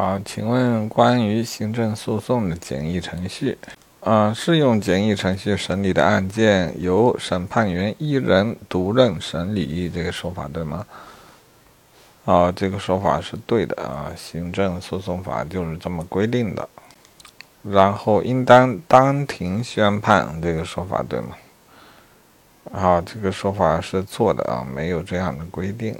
好请问关于行政诉讼的简易程序。啊适用简易程序审理的案件由审判员一人独任审理这个说法对吗？啊这个说法是对的啊行政诉讼法就是这么规定的。然后应当当庭宣判这个说法对吗？啊这个说法是错的啊没有这样的规定。